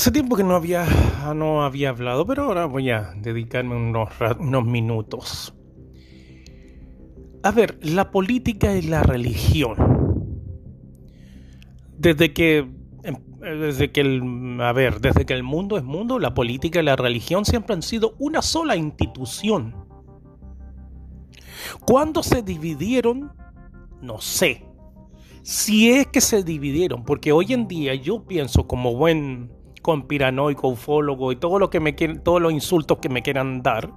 Hace tiempo que no había, no había hablado, pero ahora voy a dedicarme unos, unos minutos. A ver, la política y la religión. Desde que, em, desde que el, a ver, desde que el mundo es mundo, la política y la religión siempre han sido una sola institución. ¿Cuándo se dividieron? No sé. Si es que se dividieron, porque hoy en día yo pienso como buen conspiranoico, ufólogo y todo lo que me quieren, todos los insultos que me quieran dar,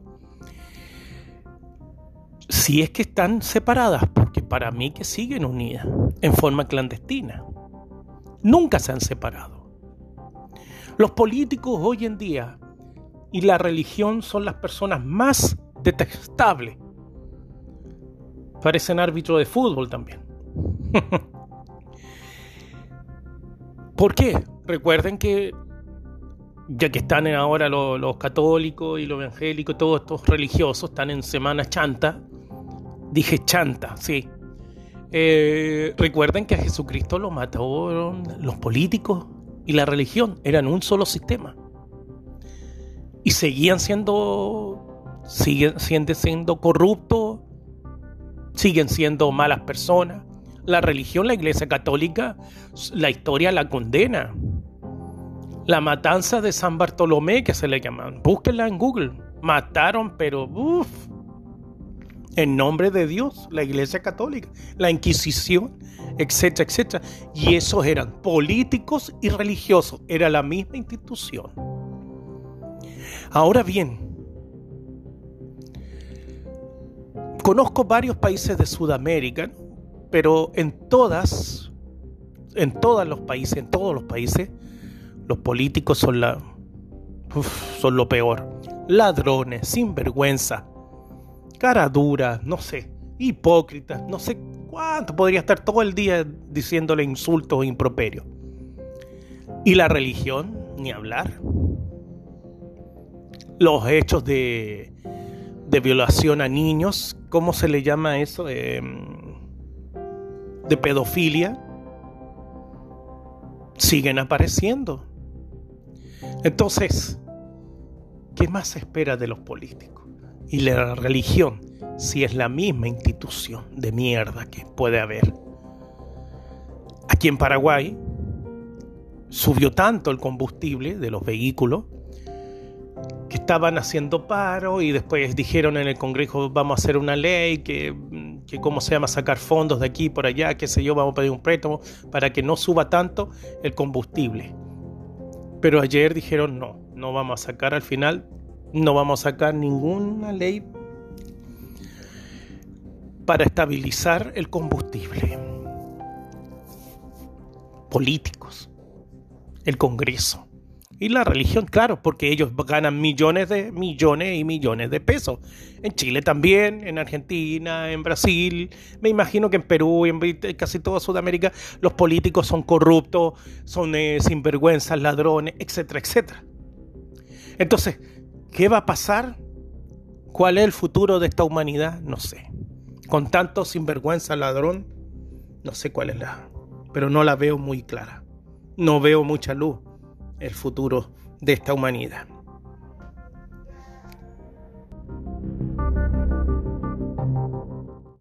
si es que están separadas, porque para mí que siguen unidas en forma clandestina. Nunca se han separado. Los políticos hoy en día y la religión son las personas más detestables. Parecen árbitros de fútbol también. ¿Por qué? Recuerden que ya que están ahora los, católicos y los evangélicos, todos estos religiosos están en Semana Chanta, dije Chanta, sí. Eh, recuerden que a Jesucristo lo mataron los políticos y la religión, eran un solo sistema. Y seguían siendo, siguen, siguen siendo corruptos, siguen siendo malas personas. La religión, la iglesia católica, la historia la condena. La matanza de San Bartolomé, que se le llaman. Búsquenla en Google. Mataron, pero uff. En nombre de Dios, la Iglesia Católica, la Inquisición, etcétera, etcétera. Y esos eran políticos y religiosos. Era la misma institución. Ahora bien, conozco varios países de Sudamérica, pero en todas, en todos los países, en todos los países, los políticos son la son lo peor. Ladrones, sinvergüenza, cara dura, no sé, hipócritas, no sé cuánto podría estar todo el día diciéndole insultos e improperios. Y la religión, ni hablar. Los hechos de, de violación a niños, ¿cómo se le llama eso? de pedofilia, siguen apareciendo. Entonces, ¿qué más se espera de los políticos? Y la religión, si es la misma institución de mierda que puede haber. Aquí en Paraguay subió tanto el combustible de los vehículos que estaban haciendo paro y después dijeron en el Congreso vamos a hacer una ley que, que cómo se llama sacar fondos de aquí por allá, qué sé yo, vamos a pedir un préstamo para que no suba tanto el combustible. Pero ayer dijeron no, no vamos a sacar al final, no vamos a sacar ninguna ley para estabilizar el combustible. Políticos, el Congreso y la religión, claro, porque ellos ganan millones de millones y millones de pesos. En Chile también, en Argentina, en Brasil, me imagino que en Perú y en casi toda Sudamérica los políticos son corruptos, son eh, sinvergüenzas, ladrones, etcétera, etcétera. Entonces, ¿qué va a pasar? ¿Cuál es el futuro de esta humanidad? No sé. Con tanto sinvergüenza, ladrón, no sé cuál es la, pero no la veo muy clara. No veo mucha luz el futuro de esta humanidad.